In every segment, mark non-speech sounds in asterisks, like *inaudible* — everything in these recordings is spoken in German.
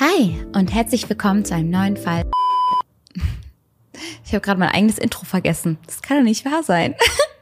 Hi und herzlich willkommen zu einem neuen Fall. Ich habe gerade mein eigenes Intro vergessen. Das kann doch nicht wahr sein.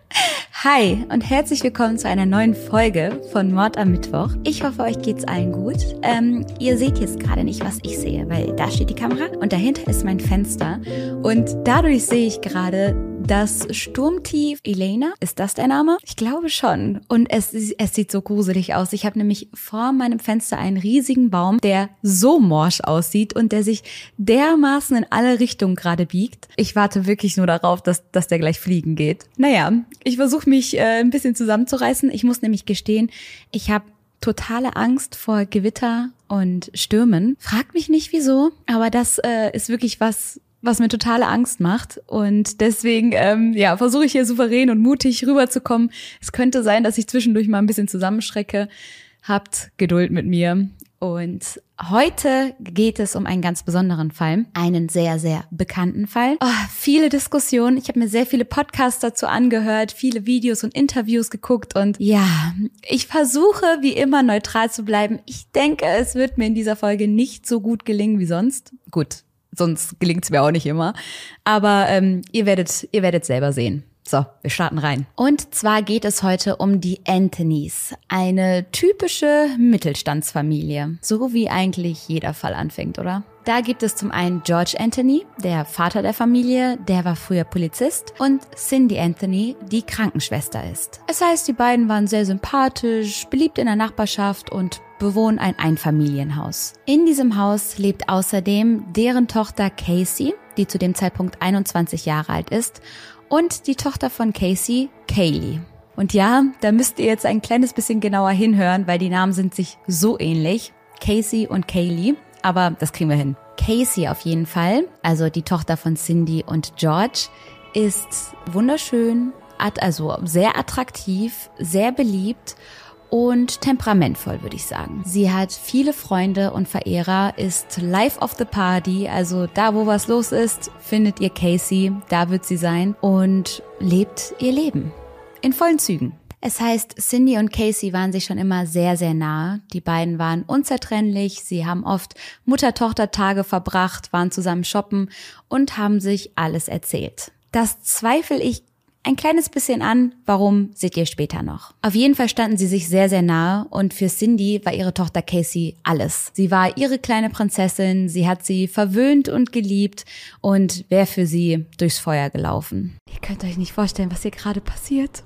*laughs* Hi und herzlich willkommen zu einer neuen Folge von Mord am Mittwoch. Ich hoffe, euch geht's allen gut. Ähm, ihr seht jetzt gerade nicht, was ich sehe, weil da steht die Kamera und dahinter ist mein Fenster. Und dadurch sehe ich gerade das Sturmtief Elena, ist das der Name? Ich glaube schon. Und es, es sieht so gruselig aus. Ich habe nämlich vor meinem Fenster einen riesigen Baum, der so morsch aussieht und der sich dermaßen in alle Richtungen gerade biegt. Ich warte wirklich nur darauf, dass, dass der gleich fliegen geht. Naja, ich versuche mich äh, ein bisschen zusammenzureißen. Ich muss nämlich gestehen, ich habe totale Angst vor Gewitter und Stürmen. Fragt mich nicht wieso, aber das äh, ist wirklich was, was mir totale Angst macht. Und deswegen, ähm, ja, versuche ich hier souverän und mutig rüberzukommen. Es könnte sein, dass ich zwischendurch mal ein bisschen zusammenschrecke. Habt Geduld mit mir. Und heute geht es um einen ganz besonderen Fall, einen sehr, sehr bekannten Fall. Oh, viele Diskussionen. Ich habe mir sehr viele Podcasts dazu angehört, viele Videos und Interviews geguckt und ja, ich versuche wie immer neutral zu bleiben. Ich denke, es wird mir in dieser Folge nicht so gut gelingen wie sonst. Gut, sonst gelingt's mir auch nicht immer. Aber ähm, ihr werdet, ihr werdet selber sehen. So, wir starten rein. Und zwar geht es heute um die Anthonys, eine typische Mittelstandsfamilie, so wie eigentlich jeder Fall anfängt, oder? Da gibt es zum einen George Anthony, der Vater der Familie, der war früher Polizist, und Cindy Anthony, die Krankenschwester ist. Es heißt, die beiden waren sehr sympathisch, beliebt in der Nachbarschaft und bewohnen ein Einfamilienhaus. In diesem Haus lebt außerdem deren Tochter Casey, die zu dem Zeitpunkt 21 Jahre alt ist, und die Tochter von Casey, Kaylee. Und ja, da müsst ihr jetzt ein kleines bisschen genauer hinhören, weil die Namen sind sich so ähnlich. Casey und Kaylee. Aber das kriegen wir hin. Casey auf jeden Fall, also die Tochter von Cindy und George, ist wunderschön, also sehr attraktiv, sehr beliebt und temperamentvoll, würde ich sagen. Sie hat viele Freunde und Verehrer, ist Life of the Party, also da, wo was los ist, findet ihr Casey, da wird sie sein und lebt ihr Leben. In vollen Zügen. Es heißt, Cindy und Casey waren sich schon immer sehr, sehr nah. Die beiden waren unzertrennlich, sie haben oft Mutter-Tochter-Tage verbracht, waren zusammen shoppen und haben sich alles erzählt. Das zweifle ich ein kleines bisschen an, warum seht ihr später noch. Auf jeden Fall standen sie sich sehr, sehr nahe und für Cindy war ihre Tochter Casey alles. Sie war ihre kleine Prinzessin, sie hat sie verwöhnt und geliebt und wäre für sie durchs Feuer gelaufen. Ihr könnt euch nicht vorstellen, was hier gerade passiert.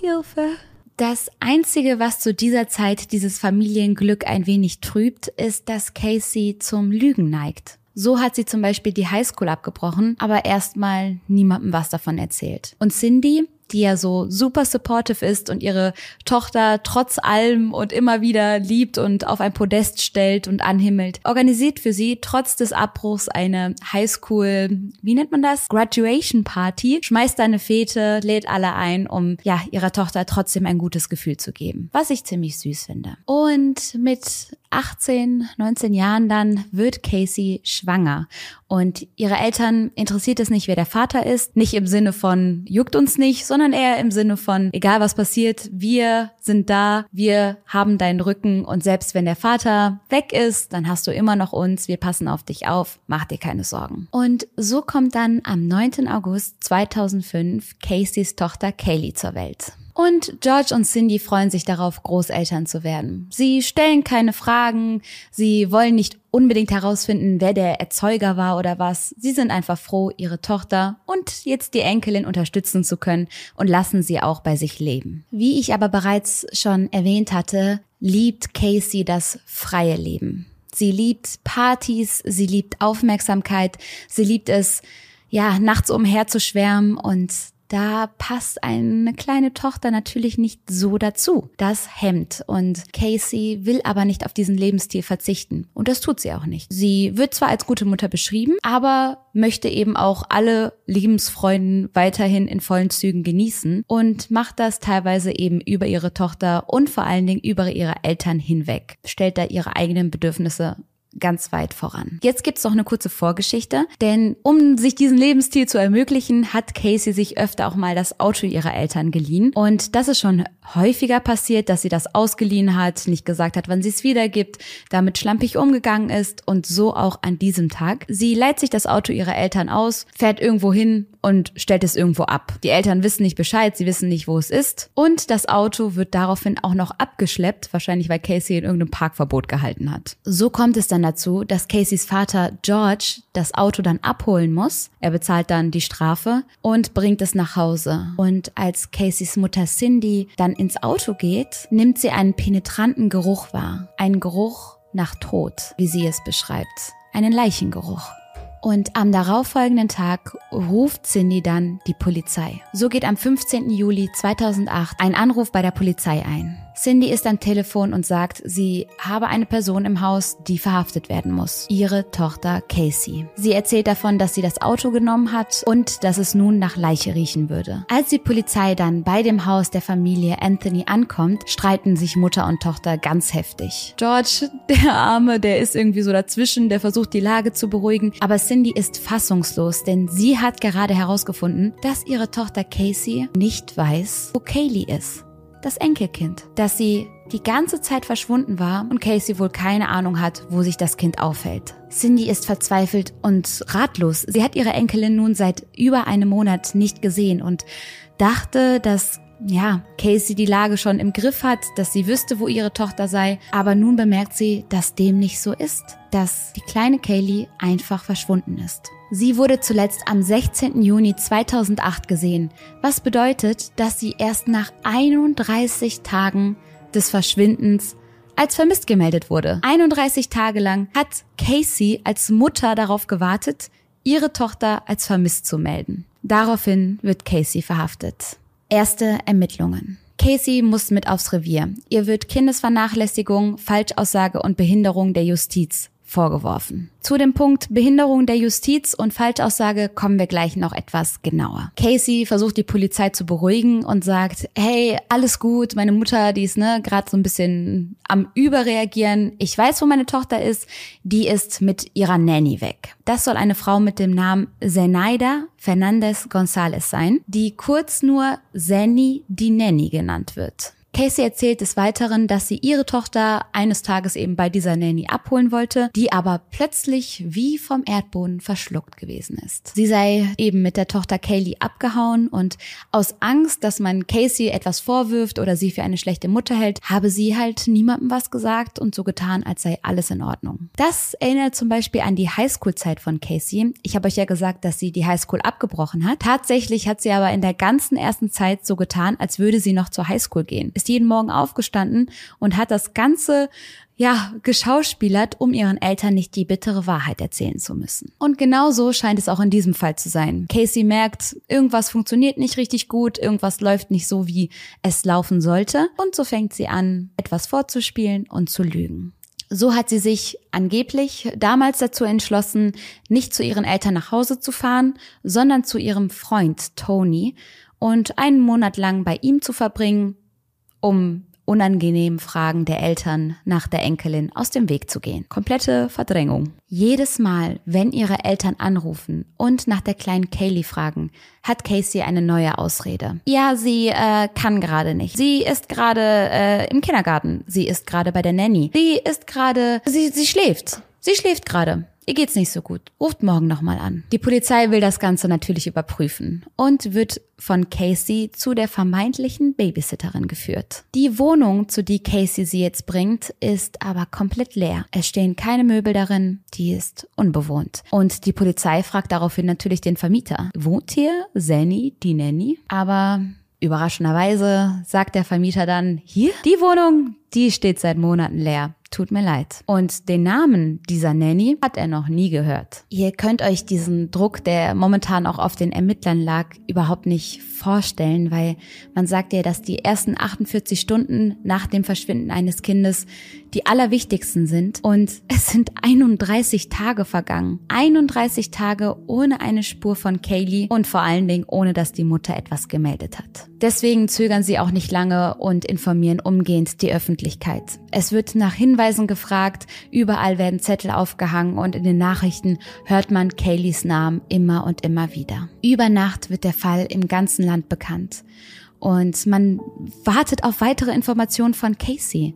Hilfe. Das Einzige, was zu dieser Zeit dieses Familienglück ein wenig trübt, ist, dass Casey zum Lügen neigt. So hat sie zum Beispiel die Highschool abgebrochen, aber erstmal niemandem was davon erzählt. Und Cindy die ja so super supportive ist und ihre Tochter trotz allem und immer wieder liebt und auf ein Podest stellt und anhimmelt, organisiert für sie trotz des Abbruchs eine Highschool, wie nennt man das? Graduation Party, schmeißt eine Fete, lädt alle ein, um ja ihrer Tochter trotzdem ein gutes Gefühl zu geben, was ich ziemlich süß finde. Und mit 18, 19 Jahren dann wird Casey schwanger und ihre Eltern interessiert es nicht, wer der Vater ist, nicht im Sinne von juckt uns nicht, sondern eher im Sinne von egal was passiert, wir sind da, wir haben deinen Rücken und selbst wenn der Vater weg ist, dann hast du immer noch uns, wir passen auf dich auf, mach dir keine Sorgen. Und so kommt dann am 9. August 2005 Caseys Tochter Kaylee zur Welt. Und George und Cindy freuen sich darauf, Großeltern zu werden. Sie stellen keine Fragen, sie wollen nicht unbedingt herausfinden, wer der Erzeuger war oder was. Sie sind einfach froh, ihre Tochter und jetzt die Enkelin unterstützen zu können und lassen sie auch bei sich leben. Wie ich aber bereits schon erwähnt hatte, liebt Casey das freie Leben. Sie liebt Partys, sie liebt Aufmerksamkeit, sie liebt es, ja, nachts umherzuschwärmen und da passt eine kleine Tochter natürlich nicht so dazu. Das hemmt und Casey will aber nicht auf diesen Lebensstil verzichten und das tut sie auch nicht. Sie wird zwar als gute Mutter beschrieben, aber möchte eben auch alle Lebensfreuden weiterhin in vollen Zügen genießen und macht das teilweise eben über ihre Tochter und vor allen Dingen über ihre Eltern hinweg, stellt da ihre eigenen Bedürfnisse ganz weit voran. Jetzt gibt's noch eine kurze Vorgeschichte, denn um sich diesen Lebensstil zu ermöglichen, hat Casey sich öfter auch mal das Auto ihrer Eltern geliehen. Und das ist schon häufiger passiert, dass sie das ausgeliehen hat, nicht gesagt hat, wann sie es wiedergibt, damit schlampig umgegangen ist und so auch an diesem Tag. Sie leiht sich das Auto ihrer Eltern aus, fährt irgendwo hin und stellt es irgendwo ab. Die Eltern wissen nicht Bescheid, sie wissen nicht, wo es ist. Und das Auto wird daraufhin auch noch abgeschleppt, wahrscheinlich weil Casey in irgendeinem Parkverbot gehalten hat. So kommt es dann dazu, dass Caseys Vater George das Auto dann abholen muss. Er bezahlt dann die Strafe und bringt es nach Hause. Und als Caseys Mutter Cindy dann ins Auto geht, nimmt sie einen penetranten Geruch wahr. Einen Geruch nach Tod, wie sie es beschreibt. Einen Leichengeruch. Und am darauffolgenden Tag ruft Cindy dann die Polizei. So geht am 15. Juli 2008 ein Anruf bei der Polizei ein. Cindy ist am Telefon und sagt, sie habe eine Person im Haus, die verhaftet werden muss. Ihre Tochter Casey. Sie erzählt davon, dass sie das Auto genommen hat und dass es nun nach Leiche riechen würde. Als die Polizei dann bei dem Haus der Familie Anthony ankommt, streiten sich Mutter und Tochter ganz heftig. George, der Arme, der ist irgendwie so dazwischen, der versucht die Lage zu beruhigen, aber Cindy ist fassungslos, denn sie hat gerade herausgefunden, dass ihre Tochter Casey nicht weiß, wo Kaylee ist das Enkelkind, dass sie die ganze Zeit verschwunden war und Casey wohl keine Ahnung hat, wo sich das Kind aufhält. Cindy ist verzweifelt und ratlos. Sie hat ihre Enkelin nun seit über einem Monat nicht gesehen und dachte, dass ja, Casey die Lage schon im Griff hat, dass sie wüsste, wo ihre Tochter sei, aber nun bemerkt sie, dass dem nicht so ist, dass die kleine Kaylee einfach verschwunden ist. Sie wurde zuletzt am 16. Juni 2008 gesehen, was bedeutet, dass sie erst nach 31 Tagen des Verschwindens als vermisst gemeldet wurde. 31 Tage lang hat Casey als Mutter darauf gewartet, ihre Tochter als vermisst zu melden. Daraufhin wird Casey verhaftet. Erste Ermittlungen. Casey muss mit aufs Revier. Ihr wird Kindesvernachlässigung, Falschaussage und Behinderung der Justiz vorgeworfen. Zu dem Punkt Behinderung der Justiz und Falschaussage kommen wir gleich noch etwas genauer. Casey versucht die Polizei zu beruhigen und sagt, hey, alles gut, meine Mutter, die ist ne gerade so ein bisschen am überreagieren. Ich weiß, wo meine Tochter ist, die ist mit ihrer Nanny weg. Das soll eine Frau mit dem Namen Zenaida Fernandez González sein, die kurz nur Zenny die Nanny genannt wird. Casey erzählt des Weiteren, dass sie ihre Tochter eines Tages eben bei dieser Nanny abholen wollte, die aber plötzlich wie vom Erdboden verschluckt gewesen ist. Sie sei eben mit der Tochter Kaylee abgehauen und aus Angst, dass man Casey etwas vorwirft oder sie für eine schlechte Mutter hält, habe sie halt niemandem was gesagt und so getan, als sei alles in Ordnung. Das erinnert zum Beispiel an die Highschool-Zeit von Casey. Ich habe euch ja gesagt, dass sie die Highschool abgebrochen hat. Tatsächlich hat sie aber in der ganzen ersten Zeit so getan, als würde sie noch zur Highschool gehen ist jeden Morgen aufgestanden und hat das Ganze ja, geschauspielert, um ihren Eltern nicht die bittere Wahrheit erzählen zu müssen. Und genau so scheint es auch in diesem Fall zu sein. Casey merkt, irgendwas funktioniert nicht richtig gut, irgendwas läuft nicht so, wie es laufen sollte. Und so fängt sie an, etwas vorzuspielen und zu lügen. So hat sie sich angeblich damals dazu entschlossen, nicht zu ihren Eltern nach Hause zu fahren, sondern zu ihrem Freund Tony und einen Monat lang bei ihm zu verbringen, um unangenehmen Fragen der Eltern nach der Enkelin aus dem Weg zu gehen. Komplette Verdrängung. Jedes Mal, wenn ihre Eltern anrufen und nach der kleinen Kaylee fragen, hat Casey eine neue Ausrede. Ja, sie äh, kann gerade nicht. Sie ist gerade äh, im Kindergarten. Sie ist gerade bei der Nanny. Sie ist gerade, sie, sie schläft. Sie schläft gerade. Ihr geht's nicht so gut. Ruft morgen nochmal an. Die Polizei will das Ganze natürlich überprüfen und wird von Casey zu der vermeintlichen Babysitterin geführt. Die Wohnung, zu die Casey sie jetzt bringt, ist aber komplett leer. Es stehen keine Möbel darin, die ist unbewohnt. Und die Polizei fragt daraufhin natürlich den Vermieter. Wohnt hier Zanny, die Nanny? Aber Überraschenderweise sagt der Vermieter dann, hier, die Wohnung, die steht seit Monaten leer tut mir leid. Und den Namen dieser Nanny hat er noch nie gehört. Ihr könnt euch diesen Druck, der momentan auch auf den Ermittlern lag, überhaupt nicht vorstellen, weil man sagt ja, dass die ersten 48 Stunden nach dem Verschwinden eines Kindes die allerwichtigsten sind. Und es sind 31 Tage vergangen. 31 Tage ohne eine Spur von Kaylee und vor allen Dingen ohne, dass die Mutter etwas gemeldet hat. Deswegen zögern sie auch nicht lange und informieren umgehend die Öffentlichkeit. Es wird nach Hinweisen Hinweisen gefragt, überall werden Zettel aufgehangen und in den Nachrichten hört man Kayleys Namen immer und immer wieder. Über Nacht wird der Fall im ganzen Land bekannt und man wartet auf weitere Informationen von Casey.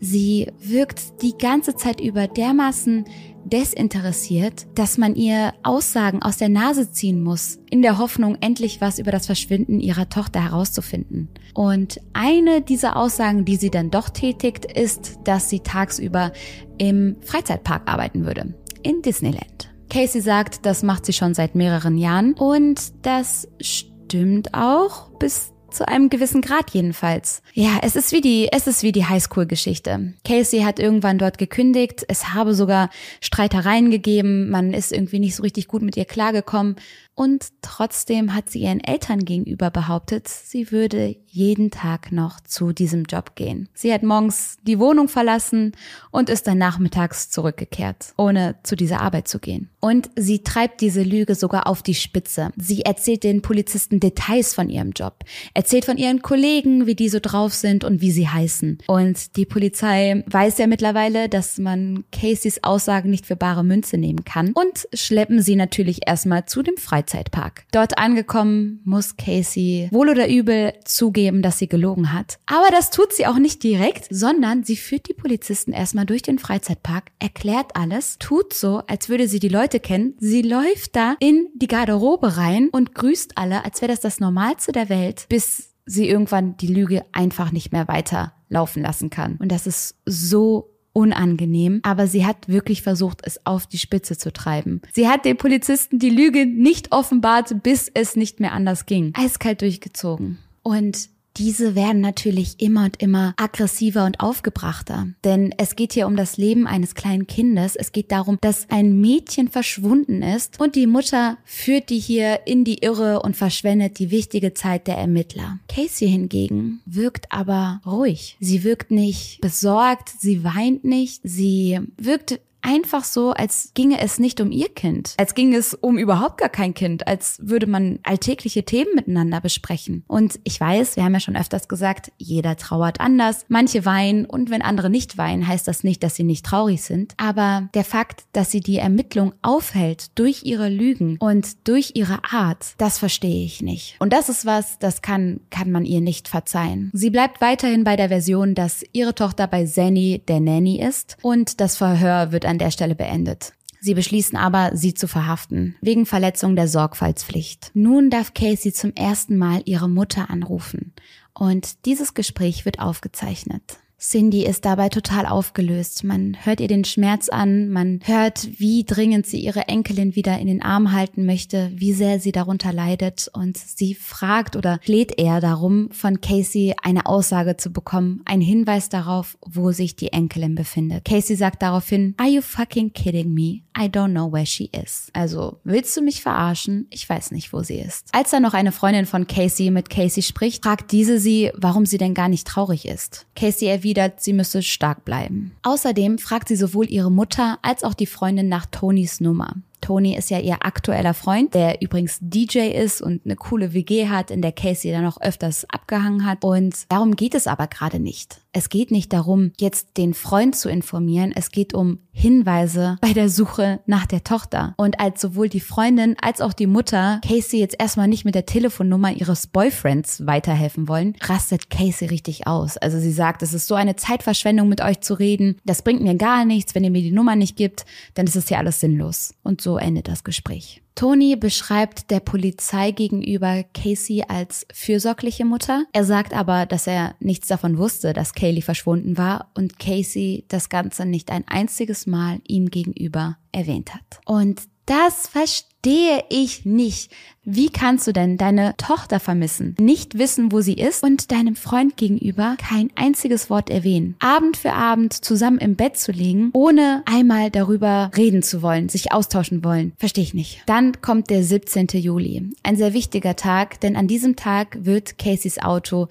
Sie wirkt die ganze Zeit über dermaßen desinteressiert, dass man ihr Aussagen aus der Nase ziehen muss, in der Hoffnung, endlich was über das Verschwinden ihrer Tochter herauszufinden. Und eine dieser Aussagen, die sie dann doch tätigt, ist, dass sie tagsüber im Freizeitpark arbeiten würde, in Disneyland. Casey sagt, das macht sie schon seit mehreren Jahren und das stimmt auch bis zu einem gewissen Grad jedenfalls. Ja, es ist wie die, es ist wie die Highschool-Geschichte. Casey hat irgendwann dort gekündigt. Es habe sogar Streitereien gegeben. Man ist irgendwie nicht so richtig gut mit ihr klargekommen. Und trotzdem hat sie ihren Eltern gegenüber behauptet, sie würde jeden Tag noch zu diesem Job gehen. Sie hat morgens die Wohnung verlassen und ist dann nachmittags zurückgekehrt, ohne zu dieser Arbeit zu gehen. Und sie treibt diese Lüge sogar auf die Spitze. Sie erzählt den Polizisten Details von ihrem Job, erzählt von ihren Kollegen, wie die so drauf sind und wie sie heißen. Und die Polizei weiß ja mittlerweile, dass man Caseys Aussagen nicht für bare Münze nehmen kann und schleppen sie natürlich erstmal zu dem Freizeitpark. Dort angekommen muss Casey wohl oder übel zugeben, dass sie gelogen hat. Aber das tut sie auch nicht direkt, sondern sie führt die Polizisten erstmal durch den Freizeitpark, erklärt alles, tut so, als würde sie die Leute kennen. Sie läuft da in die Garderobe rein und grüßt alle, als wäre das das Normalste der Welt, bis sie irgendwann die Lüge einfach nicht mehr weiter laufen lassen kann. Und das ist so unangenehm, aber sie hat wirklich versucht, es auf die Spitze zu treiben. Sie hat den Polizisten die Lüge nicht offenbart, bis es nicht mehr anders ging. Eiskalt durchgezogen. Und diese werden natürlich immer und immer aggressiver und aufgebrachter. Denn es geht hier um das Leben eines kleinen Kindes. Es geht darum, dass ein Mädchen verschwunden ist und die Mutter führt die hier in die Irre und verschwendet die wichtige Zeit der Ermittler. Casey hingegen wirkt aber ruhig. Sie wirkt nicht besorgt, sie weint nicht, sie wirkt einfach so, als ginge es nicht um ihr Kind, als ginge es um überhaupt gar kein Kind, als würde man alltägliche Themen miteinander besprechen. Und ich weiß, wir haben ja schon öfters gesagt, jeder trauert anders, manche weinen und wenn andere nicht weinen, heißt das nicht, dass sie nicht traurig sind. Aber der Fakt, dass sie die Ermittlung aufhält durch ihre Lügen und durch ihre Art, das verstehe ich nicht. Und das ist was, das kann, kann man ihr nicht verzeihen. Sie bleibt weiterhin bei der Version, dass ihre Tochter bei Zanny der Nanny ist und das Verhör wird an an der Stelle beendet. Sie beschließen aber, sie zu verhaften, wegen Verletzung der Sorgfaltspflicht. Nun darf Casey zum ersten Mal ihre Mutter anrufen und dieses Gespräch wird aufgezeichnet. Cindy ist dabei total aufgelöst. Man hört ihr den Schmerz an, man hört, wie dringend sie ihre Enkelin wieder in den Arm halten möchte, wie sehr sie darunter leidet und sie fragt oder fleht eher darum, von Casey eine Aussage zu bekommen, einen Hinweis darauf, wo sich die Enkelin befindet. Casey sagt daraufhin, Are you fucking kidding me? I don't know where she is. Also, willst du mich verarschen? Ich weiß nicht, wo sie ist. Als dann noch eine Freundin von Casey mit Casey spricht, fragt diese sie, warum sie denn gar nicht traurig ist. Casey erwidert, sie müsse stark bleiben. Außerdem fragt sie sowohl ihre Mutter als auch die Freundin nach Tonys Nummer. Tony ist ja ihr aktueller Freund, der übrigens DJ ist und eine coole WG hat, in der Casey dann auch öfters abgehangen hat. Und darum geht es aber gerade nicht. Es geht nicht darum, jetzt den Freund zu informieren. Es geht um Hinweise bei der Suche nach der Tochter. Und als sowohl die Freundin als auch die Mutter Casey jetzt erstmal nicht mit der Telefonnummer ihres Boyfriends weiterhelfen wollen, rastet Casey richtig aus. Also sie sagt, es ist so eine Zeitverschwendung mit euch zu reden. Das bringt mir gar nichts. Wenn ihr mir die Nummer nicht gibt, dann ist es ja alles sinnlos. Und so endet das Gespräch. Tony beschreibt der Polizei gegenüber Casey als fürsorgliche Mutter. Er sagt aber, dass er nichts davon wusste, dass Kaylee verschwunden war und Casey das Ganze nicht ein einziges Mal ihm gegenüber erwähnt hat. Und das verstehe ich nicht. Wie kannst du denn deine Tochter vermissen, nicht wissen, wo sie ist und deinem Freund gegenüber kein einziges Wort erwähnen? Abend für Abend zusammen im Bett zu liegen, ohne einmal darüber reden zu wollen, sich austauschen wollen. Verstehe ich nicht. Dann kommt der 17. Juli. Ein sehr wichtiger Tag, denn an diesem Tag wird Caseys Auto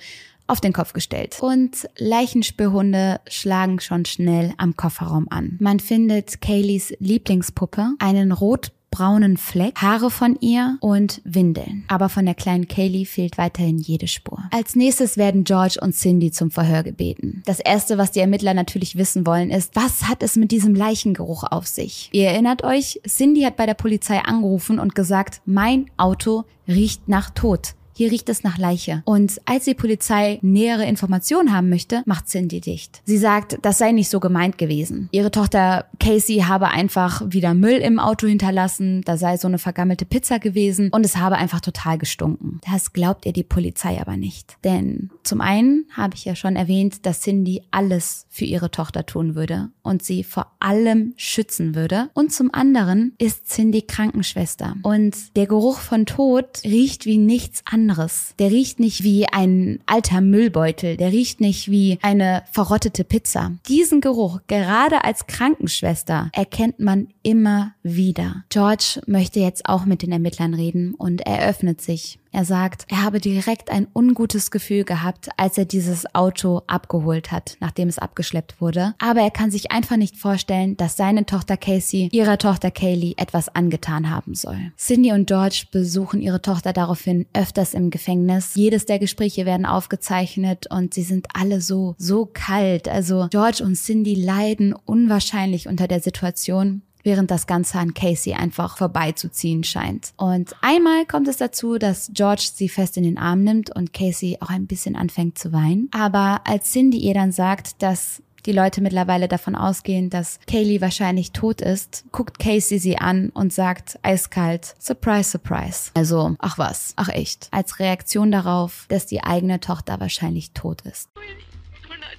auf den Kopf gestellt. Und Leichenspürhunde schlagen schon schnell am Kofferraum an. Man findet Kayleys Lieblingspuppe, einen rot braunen Fleck, Haare von ihr und Windeln. Aber von der kleinen Kaylee fehlt weiterhin jede Spur. Als nächstes werden George und Cindy zum Verhör gebeten. Das erste, was die Ermittler natürlich wissen wollen, ist, was hat es mit diesem Leichengeruch auf sich? Ihr erinnert euch, Cindy hat bei der Polizei angerufen und gesagt, mein Auto riecht nach Tod. Hier riecht es nach Leiche. Und als die Polizei nähere Informationen haben möchte, macht Cindy dicht. Sie sagt, das sei nicht so gemeint gewesen. Ihre Tochter Casey habe einfach wieder Müll im Auto hinterlassen, da sei so eine vergammelte Pizza gewesen und es habe einfach total gestunken. Das glaubt ihr die Polizei aber nicht. Denn zum einen habe ich ja schon erwähnt, dass Cindy alles für ihre Tochter tun würde und sie vor allem schützen würde. Und zum anderen ist Cindy Krankenschwester und der Geruch von Tod riecht wie nichts anderes. Der riecht nicht wie ein alter Müllbeutel, der riecht nicht wie eine verrottete Pizza. Diesen Geruch, gerade als Krankenschwester, erkennt man immer wieder. George möchte jetzt auch mit den Ermittlern reden und eröffnet sich. Er sagt, er habe direkt ein ungutes Gefühl gehabt, als er dieses Auto abgeholt hat, nachdem es abgeschleppt wurde. Aber er kann sich einfach nicht vorstellen, dass seine Tochter Casey ihrer Tochter Kaylee etwas angetan haben soll. Cindy und George besuchen ihre Tochter daraufhin öfters im Gefängnis. Jedes der Gespräche werden aufgezeichnet und sie sind alle so, so kalt. Also George und Cindy leiden unwahrscheinlich unter der Situation während das Ganze an Casey einfach vorbeizuziehen scheint. Und einmal kommt es dazu, dass George sie fest in den Arm nimmt und Casey auch ein bisschen anfängt zu weinen. Aber als Cindy ihr dann sagt, dass die Leute mittlerweile davon ausgehen, dass Kaylee wahrscheinlich tot ist, guckt Casey sie an und sagt eiskalt, Surprise, Surprise. Also, ach was, ach echt. Als Reaktion darauf, dass die eigene Tochter wahrscheinlich tot ist. We're not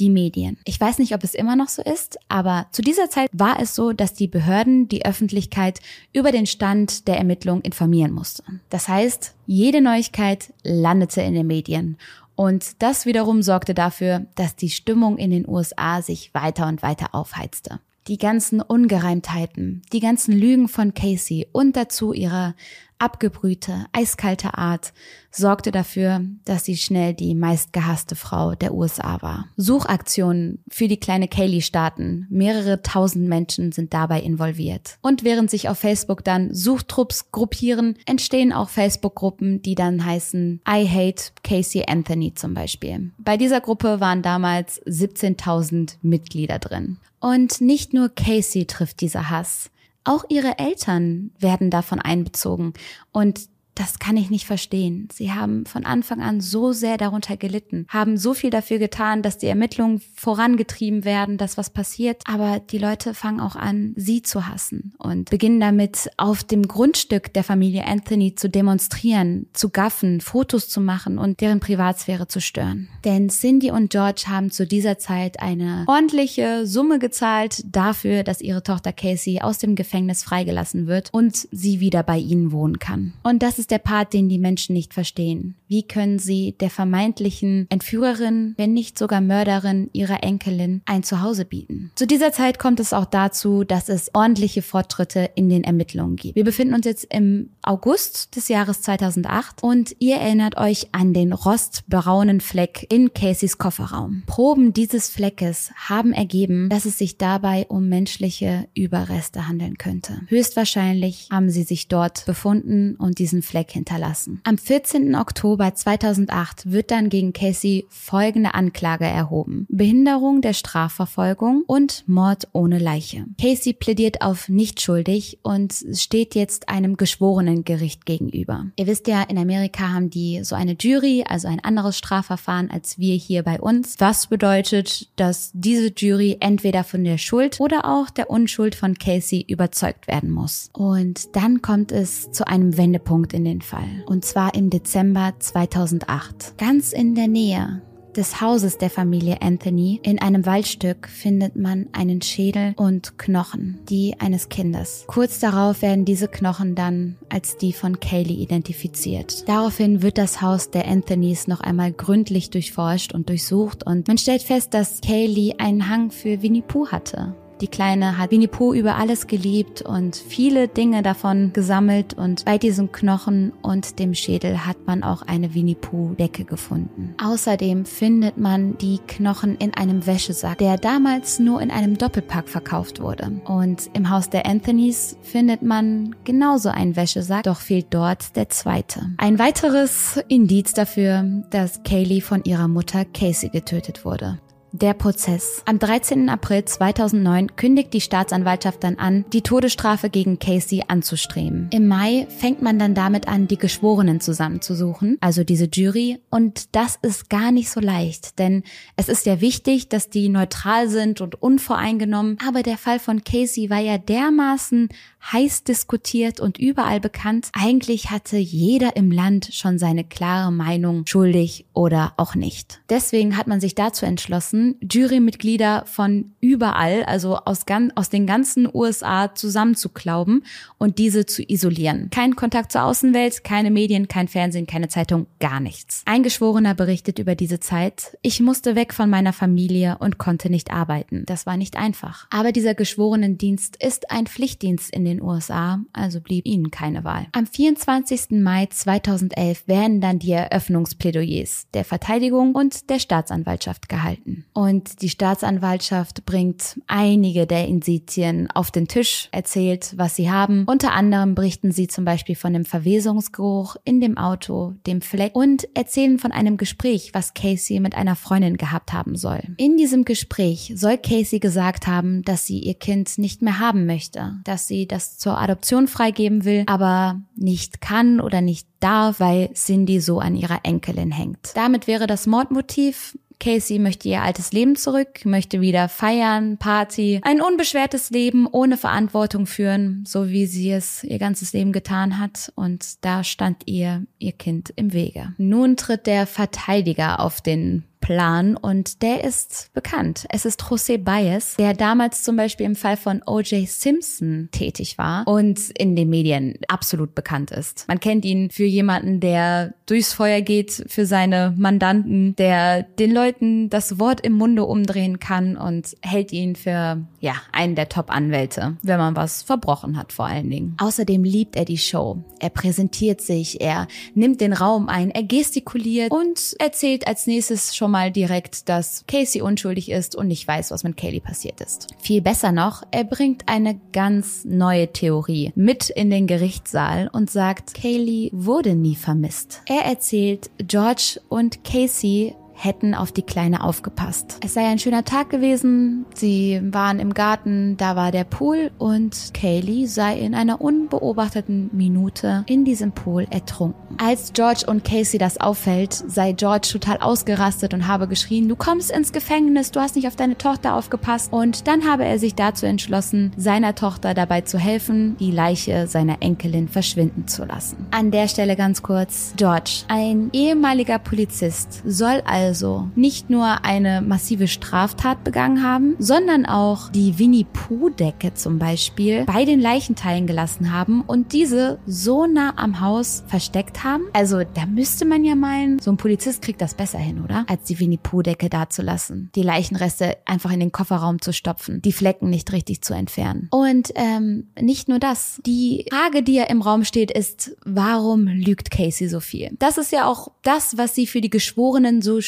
die Medien. Ich weiß nicht, ob es immer noch so ist, aber zu dieser Zeit war es so, dass die Behörden die Öffentlichkeit über den Stand der Ermittlung informieren mussten. Das heißt, jede Neuigkeit landete in den Medien und das wiederum sorgte dafür, dass die Stimmung in den USA sich weiter und weiter aufheizte. Die ganzen Ungereimtheiten, die ganzen Lügen von Casey und dazu ihre abgebrühte, eiskalte Art sorgte dafür, dass sie schnell die meistgehasste Frau der USA war. Suchaktionen für die kleine Kaylee starten. Mehrere tausend Menschen sind dabei involviert. Und während sich auf Facebook dann Suchtrupps gruppieren, entstehen auch Facebook-Gruppen, die dann heißen I Hate Casey Anthony zum Beispiel. Bei dieser Gruppe waren damals 17.000 Mitglieder drin. Und nicht nur Casey trifft dieser Hass. Auch ihre Eltern werden davon einbezogen. Und das kann ich nicht verstehen. Sie haben von Anfang an so sehr darunter gelitten, haben so viel dafür getan, dass die Ermittlungen vorangetrieben werden, dass was passiert. Aber die Leute fangen auch an, sie zu hassen und beginnen damit, auf dem Grundstück der Familie Anthony zu demonstrieren, zu gaffen, Fotos zu machen und deren Privatsphäre zu stören. Denn Cindy und George haben zu dieser Zeit eine ordentliche Summe gezahlt dafür, dass ihre Tochter Casey aus dem Gefängnis freigelassen wird und sie wieder bei ihnen wohnen kann. Und das ist der Part, den die Menschen nicht verstehen. Wie können sie der vermeintlichen Entführerin, wenn nicht sogar Mörderin ihrer Enkelin ein Zuhause bieten? Zu dieser Zeit kommt es auch dazu, dass es ordentliche Fortschritte in den Ermittlungen gibt. Wir befinden uns jetzt im August des Jahres 2008 und ihr erinnert euch an den rostbraunen Fleck in Caseys Kofferraum. Proben dieses Fleckes haben ergeben, dass es sich dabei um menschliche Überreste handeln könnte. Höchstwahrscheinlich haben sie sich dort befunden und diesen Fleck hinterlassen. Am 14. Oktober 2008 wird dann gegen Casey folgende Anklage erhoben. Behinderung der Strafverfolgung und Mord ohne Leiche. Casey plädiert auf nicht schuldig und steht jetzt einem geschworenen Gericht gegenüber. Ihr wisst ja, in Amerika haben die so eine Jury, also ein anderes Strafverfahren als wir hier bei uns. Was bedeutet, dass diese Jury entweder von der Schuld oder auch der Unschuld von Casey überzeugt werden muss. Und dann kommt es zu einem Wendepunkt in in den Fall. Und zwar im Dezember 2008. Ganz in der Nähe des Hauses der Familie Anthony in einem Waldstück findet man einen Schädel und Knochen, die eines Kindes. Kurz darauf werden diese Knochen dann als die von Kaylee identifiziert. Daraufhin wird das Haus der Anthonys noch einmal gründlich durchforscht und durchsucht und man stellt fest, dass Kaylee einen Hang für Winnie Pooh hatte. Die Kleine hat Winnie Pooh über alles geliebt und viele Dinge davon gesammelt und bei diesem Knochen und dem Schädel hat man auch eine Winnie Pooh Decke gefunden. Außerdem findet man die Knochen in einem Wäschesack, der damals nur in einem Doppelpack verkauft wurde. Und im Haus der Anthonys findet man genauso einen Wäschesack, doch fehlt dort der zweite. Ein weiteres Indiz dafür, dass Kaylee von ihrer Mutter Casey getötet wurde. Der Prozess. Am 13. April 2009 kündigt die Staatsanwaltschaft dann an, die Todesstrafe gegen Casey anzustreben. Im Mai fängt man dann damit an, die Geschworenen zusammenzusuchen, also diese Jury. Und das ist gar nicht so leicht, denn es ist ja wichtig, dass die neutral sind und unvoreingenommen. Aber der Fall von Casey war ja dermaßen heiß diskutiert und überall bekannt. Eigentlich hatte jeder im Land schon seine klare Meinung, schuldig oder auch nicht. Deswegen hat man sich dazu entschlossen, Jurymitglieder von überall, also aus, aus den ganzen USA zusammenzuklauben und diese zu isolieren. Kein Kontakt zur Außenwelt, keine Medien, kein Fernsehen, keine Zeitung, gar nichts. Ein Geschworener berichtet über diese Zeit. Ich musste weg von meiner Familie und konnte nicht arbeiten. Das war nicht einfach. Aber dieser Geschworenendienst ist ein Pflichtdienst in den USA, also blieb ihnen keine Wahl. Am 24. Mai 2011 werden dann die Eröffnungsplädoyers der Verteidigung und der Staatsanwaltschaft gehalten. Und die Staatsanwaltschaft bringt einige der Indizien auf den Tisch, erzählt, was sie haben. Unter anderem berichten sie zum Beispiel von dem Verwesungsgeruch in dem Auto, dem Fleck und erzählen von einem Gespräch, was Casey mit einer Freundin gehabt haben soll. In diesem Gespräch soll Casey gesagt haben, dass sie ihr Kind nicht mehr haben möchte, dass sie das das zur Adoption freigeben will, aber nicht kann oder nicht darf, weil Cindy so an ihrer Enkelin hängt. Damit wäre das Mordmotiv Casey möchte ihr altes Leben zurück, möchte wieder feiern, Party, ein unbeschwertes Leben ohne Verantwortung führen, so wie sie es ihr ganzes Leben getan hat. Und da stand ihr ihr Kind im Wege. Nun tritt der Verteidiger auf den Plan und der ist bekannt. Es ist José Baez, der damals zum Beispiel im Fall von O.J. Simpson tätig war und in den Medien absolut bekannt ist. Man kennt ihn für jemanden, der durchs Feuer geht für seine Mandanten, der den Leuten das Wort im Munde umdrehen kann und hält ihn für, ja, einen der Top-Anwälte, wenn man was verbrochen hat vor allen Dingen. Außerdem liebt er die Show. Er präsentiert sich, er nimmt den Raum ein, er gestikuliert und erzählt als nächstes schon mal direkt, dass Casey unschuldig ist und nicht weiß, was mit Kaylee passiert ist. Viel besser noch, er bringt eine ganz neue Theorie mit in den Gerichtssaal und sagt, Kaylee wurde nie vermisst. Er erzählt, George und Casey hätten auf die Kleine aufgepasst. Es sei ein schöner Tag gewesen, sie waren im Garten, da war der Pool und Kaylee sei in einer unbeobachteten Minute in diesem Pool ertrunken. Als George und Casey das auffällt, sei George total ausgerastet und habe geschrien, du kommst ins Gefängnis, du hast nicht auf deine Tochter aufgepasst und dann habe er sich dazu entschlossen, seiner Tochter dabei zu helfen, die Leiche seiner Enkelin verschwinden zu lassen. An der Stelle ganz kurz, George, ein ehemaliger Polizist, soll also also nicht nur eine massive Straftat begangen haben, sondern auch die Winnie Pooh-Decke zum Beispiel bei den Leichenteilen gelassen haben und diese so nah am Haus versteckt haben. Also da müsste man ja meinen, so ein Polizist kriegt das besser hin, oder? Als die Winnie Pooh-Decke da zu lassen. Die Leichenreste einfach in den Kofferraum zu stopfen, die Flecken nicht richtig zu entfernen. Und ähm, nicht nur das. Die Frage, die ja im Raum steht, ist, warum lügt Casey so viel? Das ist ja auch das, was sie für die Geschworenen so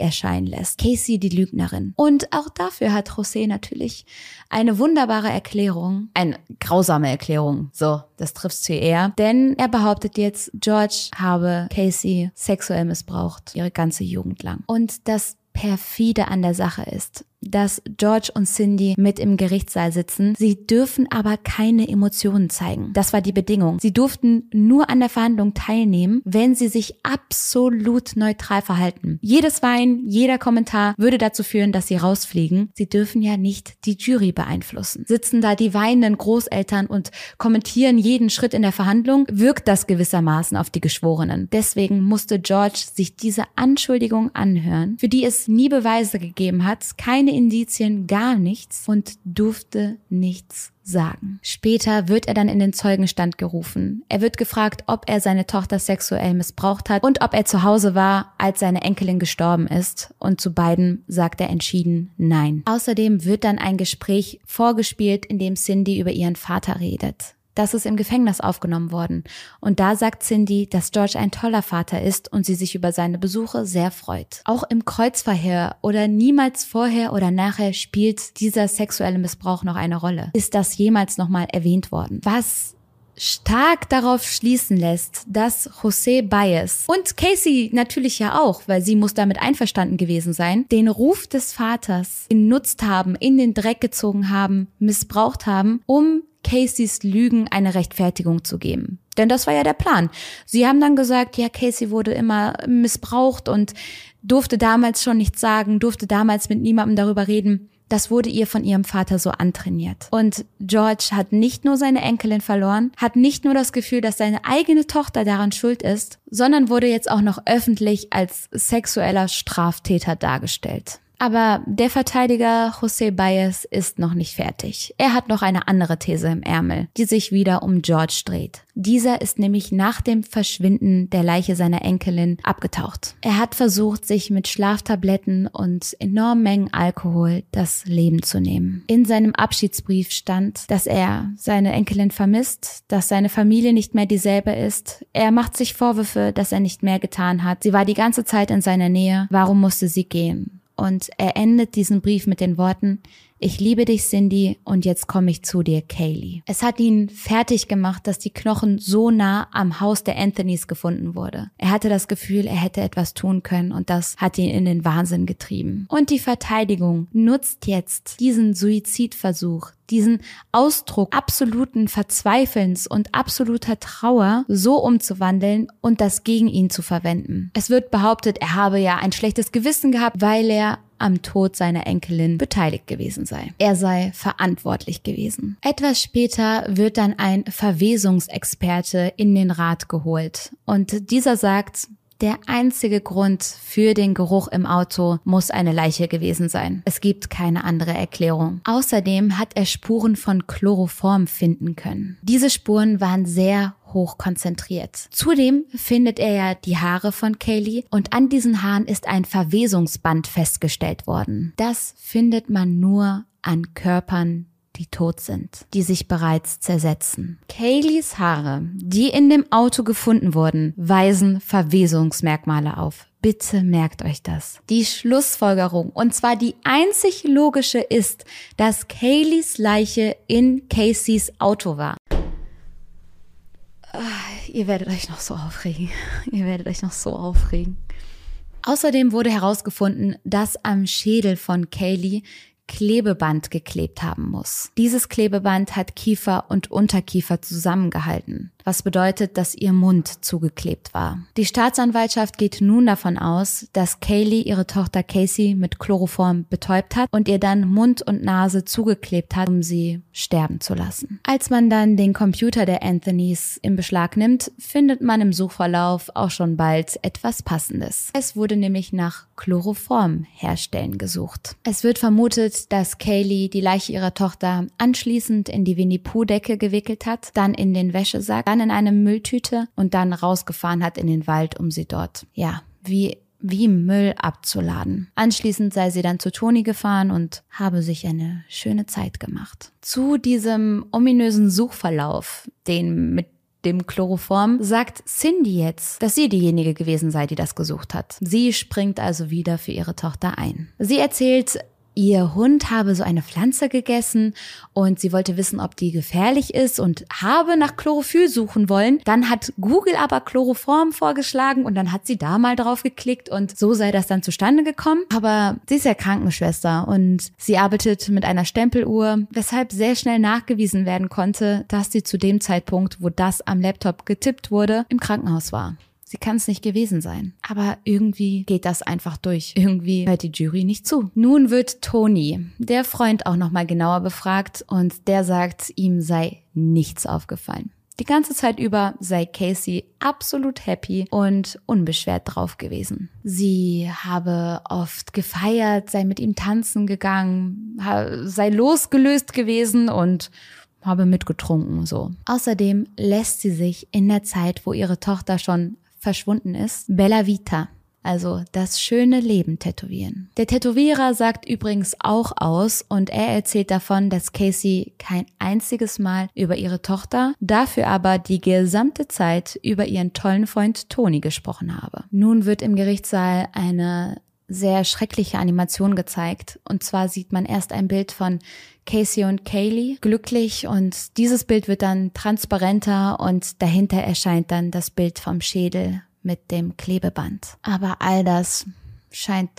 erscheinen lässt. Casey die Lügnerin. Und auch dafür hat José natürlich eine wunderbare Erklärung, eine grausame Erklärung. So, das triffst du eher. Denn er behauptet jetzt, George habe Casey sexuell missbraucht, ihre ganze Jugend lang. Und das perfide an der Sache ist, dass George und Cindy mit im Gerichtssaal sitzen. Sie dürfen aber keine Emotionen zeigen. Das war die Bedingung. Sie durften nur an der Verhandlung teilnehmen, wenn sie sich absolut neutral verhalten. Jedes Wein, jeder Kommentar würde dazu führen, dass sie rausfliegen. Sie dürfen ja nicht die Jury beeinflussen. Sitzen da die weinenden Großeltern und kommentieren jeden Schritt in der Verhandlung, wirkt das gewissermaßen auf die Geschworenen. Deswegen musste George sich diese Anschuldigung anhören, für die es nie Beweise gegeben hat, keine Indizien, gar nichts und durfte nichts sagen. Später wird er dann in den Zeugenstand gerufen. Er wird gefragt, ob er seine Tochter sexuell missbraucht hat und ob er zu Hause war, als seine Enkelin gestorben ist. Und zu beiden sagt er entschieden Nein. Außerdem wird dann ein Gespräch vorgespielt, in dem Cindy über ihren Vater redet. Das ist im Gefängnis aufgenommen worden. Und da sagt Cindy, dass George ein toller Vater ist und sie sich über seine Besuche sehr freut. Auch im Kreuzverhör oder niemals vorher oder nachher spielt dieser sexuelle Missbrauch noch eine Rolle. Ist das jemals nochmal erwähnt worden? Was stark darauf schließen lässt, dass José Baez und Casey natürlich ja auch, weil sie muss damit einverstanden gewesen sein, den Ruf des Vaters genutzt haben, in den Dreck gezogen haben, missbraucht haben, um Caseys Lügen eine Rechtfertigung zu geben. Denn das war ja der Plan. Sie haben dann gesagt, ja, Casey wurde immer missbraucht und durfte damals schon nichts sagen, durfte damals mit niemandem darüber reden. Das wurde ihr von ihrem Vater so antrainiert. Und George hat nicht nur seine Enkelin verloren, hat nicht nur das Gefühl, dass seine eigene Tochter daran schuld ist, sondern wurde jetzt auch noch öffentlich als sexueller Straftäter dargestellt. Aber der Verteidiger José Baez ist noch nicht fertig. Er hat noch eine andere These im Ärmel, die sich wieder um George dreht. Dieser ist nämlich nach dem Verschwinden der Leiche seiner Enkelin abgetaucht. Er hat versucht, sich mit Schlaftabletten und enormen Mengen Alkohol das Leben zu nehmen. In seinem Abschiedsbrief stand, dass er seine Enkelin vermisst, dass seine Familie nicht mehr dieselbe ist. Er macht sich Vorwürfe, dass er nicht mehr getan hat. Sie war die ganze Zeit in seiner Nähe. Warum musste sie gehen? Und er endet diesen Brief mit den Worten, ich liebe dich, Cindy, und jetzt komme ich zu dir, Kaylee. Es hat ihn fertig gemacht, dass die Knochen so nah am Haus der Anthonys gefunden wurde. Er hatte das Gefühl, er hätte etwas tun können und das hat ihn in den Wahnsinn getrieben. Und die Verteidigung nutzt jetzt diesen Suizidversuch, diesen Ausdruck absoluten Verzweifelns und absoluter Trauer so umzuwandeln und das gegen ihn zu verwenden. Es wird behauptet, er habe ja ein schlechtes Gewissen gehabt, weil er am Tod seiner Enkelin beteiligt gewesen sei. Er sei verantwortlich gewesen. Etwas später wird dann ein Verwesungsexperte in den Rat geholt und dieser sagt, der einzige Grund für den Geruch im Auto muss eine Leiche gewesen sein. Es gibt keine andere Erklärung. Außerdem hat er Spuren von Chloroform finden können. Diese Spuren waren sehr hoch konzentriert. Zudem findet er ja die Haare von Kaylee und an diesen Haaren ist ein Verwesungsband festgestellt worden. Das findet man nur an Körpern, die tot sind, die sich bereits zersetzen. Kayleys Haare, die in dem Auto gefunden wurden, weisen Verwesungsmerkmale auf. Bitte merkt euch das. Die Schlussfolgerung, und zwar die einzig logische, ist, dass Kayleys Leiche in Caseys Auto war. Ihr werdet euch noch so aufregen. *laughs* Ihr werdet euch noch so aufregen. Außerdem wurde herausgefunden, dass am Schädel von Kaylee Klebeband geklebt haben muss. Dieses Klebeband hat Kiefer und Unterkiefer zusammengehalten was bedeutet, dass ihr Mund zugeklebt war. Die Staatsanwaltschaft geht nun davon aus, dass Kaylee ihre Tochter Casey mit Chloroform betäubt hat und ihr dann Mund und Nase zugeklebt hat, um sie sterben zu lassen. Als man dann den Computer der Anthonys in Beschlag nimmt, findet man im Suchverlauf auch schon bald etwas Passendes. Es wurde nämlich nach Chloroform herstellen gesucht. Es wird vermutet, dass Kaylee die Leiche ihrer Tochter anschließend in die Winnie-Pooh-Decke gewickelt hat, dann in den Wäschesack, dann in eine Mülltüte und dann rausgefahren hat in den Wald, um sie dort, ja, wie wie Müll abzuladen. Anschließend sei sie dann zu Toni gefahren und habe sich eine schöne Zeit gemacht. Zu diesem ominösen Suchverlauf, den mit dem Chloroform, sagt Cindy jetzt, dass sie diejenige gewesen sei, die das gesucht hat. Sie springt also wieder für ihre Tochter ein. Sie erzählt, ihr Hund habe so eine Pflanze gegessen und sie wollte wissen, ob die gefährlich ist und habe nach Chlorophyll suchen wollen. Dann hat Google aber Chloroform vorgeschlagen und dann hat sie da mal drauf geklickt und so sei das dann zustande gekommen. Aber sie ist ja Krankenschwester und sie arbeitet mit einer Stempeluhr, weshalb sehr schnell nachgewiesen werden konnte, dass sie zu dem Zeitpunkt, wo das am Laptop getippt wurde, im Krankenhaus war. Sie kann es nicht gewesen sein. Aber irgendwie geht das einfach durch. Irgendwie hört die Jury nicht zu. Nun wird Tony, der Freund, auch nochmal genauer befragt und der sagt, ihm sei nichts aufgefallen. Die ganze Zeit über sei Casey absolut happy und unbeschwert drauf gewesen. Sie habe oft gefeiert, sei mit ihm tanzen gegangen, sei losgelöst gewesen und habe mitgetrunken, so. Außerdem lässt sie sich in der Zeit, wo ihre Tochter schon verschwunden ist, Bella Vita also das schöne Leben tätowieren. Der Tätowierer sagt übrigens auch aus und er erzählt davon, dass Casey kein einziges Mal über ihre Tochter, dafür aber die gesamte Zeit über ihren tollen Freund Tony gesprochen habe. Nun wird im Gerichtssaal eine sehr schreckliche Animation gezeigt. Und zwar sieht man erst ein Bild von Casey und Kaylee glücklich und dieses Bild wird dann transparenter und dahinter erscheint dann das Bild vom Schädel mit dem Klebeband. Aber all das scheint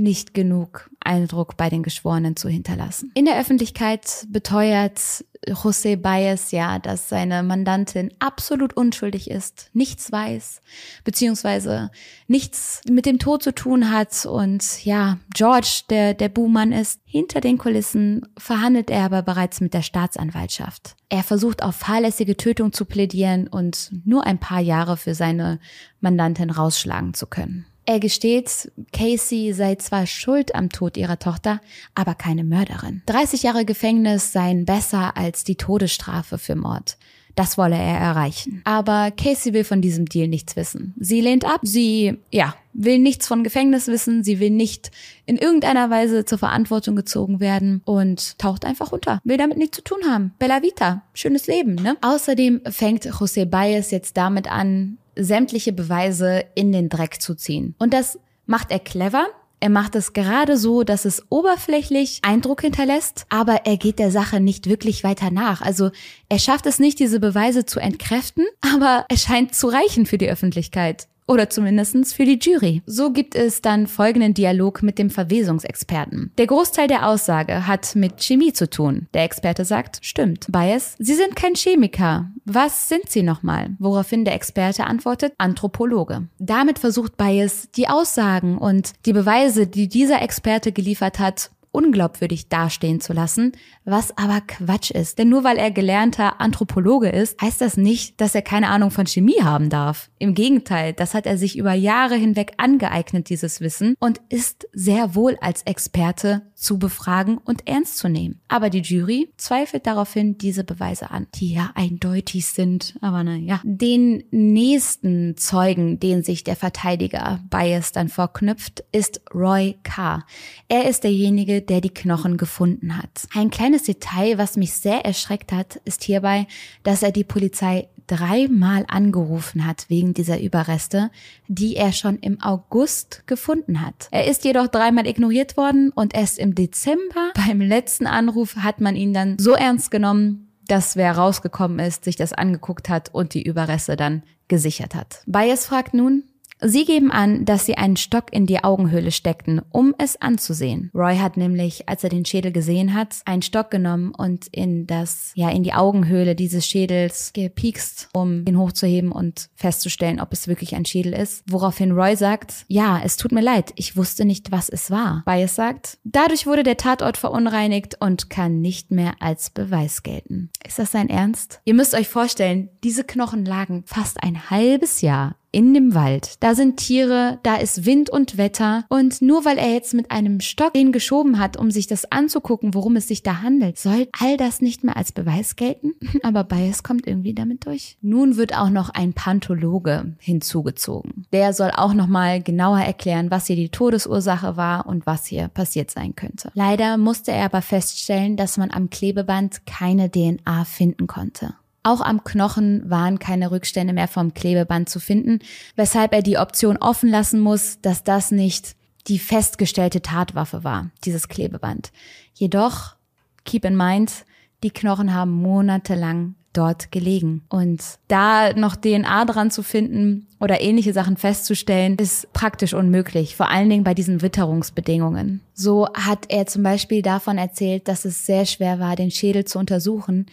nicht genug Eindruck bei den Geschworenen zu hinterlassen. In der Öffentlichkeit beteuert José Baez ja, dass seine Mandantin absolut unschuldig ist, nichts weiß, beziehungsweise nichts mit dem Tod zu tun hat und ja, George, der der Buhmann ist, hinter den Kulissen verhandelt er aber bereits mit der Staatsanwaltschaft. Er versucht auf fahrlässige Tötung zu plädieren und nur ein paar Jahre für seine Mandantin rausschlagen zu können. Er gesteht, Casey sei zwar schuld am Tod ihrer Tochter, aber keine Mörderin. 30 Jahre Gefängnis seien besser als die Todesstrafe für Mord. Das wolle er erreichen. Aber Casey will von diesem Deal nichts wissen. Sie lehnt ab. Sie, ja, will nichts von Gefängnis wissen. Sie will nicht in irgendeiner Weise zur Verantwortung gezogen werden und taucht einfach unter. Will damit nichts zu tun haben. Bella Vita. Schönes Leben, ne? Außerdem fängt José Baez jetzt damit an, sämtliche Beweise in den Dreck zu ziehen. Und das macht er clever. Er macht es gerade so, dass es oberflächlich Eindruck hinterlässt, aber er geht der Sache nicht wirklich weiter nach. Also er schafft es nicht, diese Beweise zu entkräften, *laughs* aber es scheint zu reichen für die Öffentlichkeit. Oder zumindestens für die Jury. So gibt es dann folgenden Dialog mit dem Verwesungsexperten. Der Großteil der Aussage hat mit Chemie zu tun. Der Experte sagt, stimmt. Bias, Sie sind kein Chemiker. Was sind Sie nochmal? Woraufhin der Experte antwortet, Anthropologe. Damit versucht Bias die Aussagen und die Beweise, die dieser Experte geliefert hat, unglaubwürdig dastehen zu lassen, was aber Quatsch ist. Denn nur weil er gelernter Anthropologe ist, heißt das nicht, dass er keine Ahnung von Chemie haben darf. Im Gegenteil, das hat er sich über Jahre hinweg angeeignet, dieses Wissen, und ist sehr wohl als Experte zu befragen und ernst zu nehmen. Aber die Jury zweifelt daraufhin diese Beweise an, die ja eindeutig sind, aber naja. Den nächsten Zeugen, den sich der Verteidiger Bias dann vorknüpft, ist Roy Carr. Er ist derjenige, der die Knochen gefunden hat. Ein kleines Detail, was mich sehr erschreckt hat, ist hierbei, dass er die Polizei dreimal angerufen hat wegen dieser Überreste, die er schon im August gefunden hat. Er ist jedoch dreimal ignoriert worden und erst im Dezember beim letzten Anruf hat man ihn dann so ernst genommen, dass wer rausgekommen ist, sich das angeguckt hat und die Überreste dann gesichert hat. Bias fragt nun, Sie geben an, dass sie einen Stock in die Augenhöhle steckten, um es anzusehen. Roy hat nämlich, als er den Schädel gesehen hat, einen Stock genommen und in das, ja, in die Augenhöhle dieses Schädels gepiekst, um ihn hochzuheben und festzustellen, ob es wirklich ein Schädel ist. Woraufhin Roy sagt, ja, es tut mir leid, ich wusste nicht, was es war. Bias sagt, dadurch wurde der Tatort verunreinigt und kann nicht mehr als Beweis gelten. Ist das sein Ernst? Ihr müsst euch vorstellen, diese Knochen lagen fast ein halbes Jahr in dem Wald. Da sind Tiere, da ist Wind und Wetter. Und nur weil er jetzt mit einem Stock den geschoben hat, um sich das anzugucken, worum es sich da handelt, soll all das nicht mehr als Beweis gelten? *laughs* Aber Bias kommt irgendwie damit durch. Nun wird auch noch ein Panthologe hinzugezogen. Der soll auch nochmal genauer erklären, was hier die Todesursache war und was hier passiert sein könnte. Leider musste er aber feststellen, dass man am Klebeband keine DNA finden konnte. Auch am Knochen waren keine Rückstände mehr vom Klebeband zu finden, weshalb er die Option offen lassen muss, dass das nicht die festgestellte Tatwaffe war, dieses Klebeband. Jedoch, keep in mind, die Knochen haben monatelang dort gelegen. Und da noch DNA dran zu finden oder ähnliche Sachen festzustellen, ist praktisch unmöglich, vor allen Dingen bei diesen Witterungsbedingungen. So hat er zum Beispiel davon erzählt, dass es sehr schwer war, den Schädel zu untersuchen,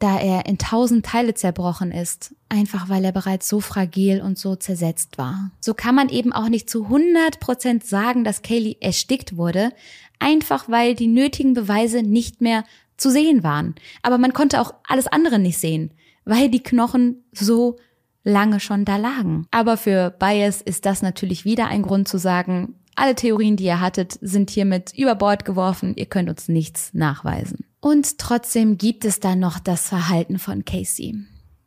da er in tausend Teile zerbrochen ist, einfach weil er bereits so fragil und so zersetzt war. So kann man eben auch nicht zu 100 Prozent sagen, dass Kaylee erstickt wurde, einfach weil die nötigen Beweise nicht mehr zu sehen waren. Aber man konnte auch alles andere nicht sehen, weil die Knochen so lange schon da lagen. Aber für Bias ist das natürlich wieder ein Grund zu sagen, alle Theorien, die ihr hattet, sind hiermit über Bord geworfen, ihr könnt uns nichts nachweisen. Und trotzdem gibt es dann noch das Verhalten von Casey.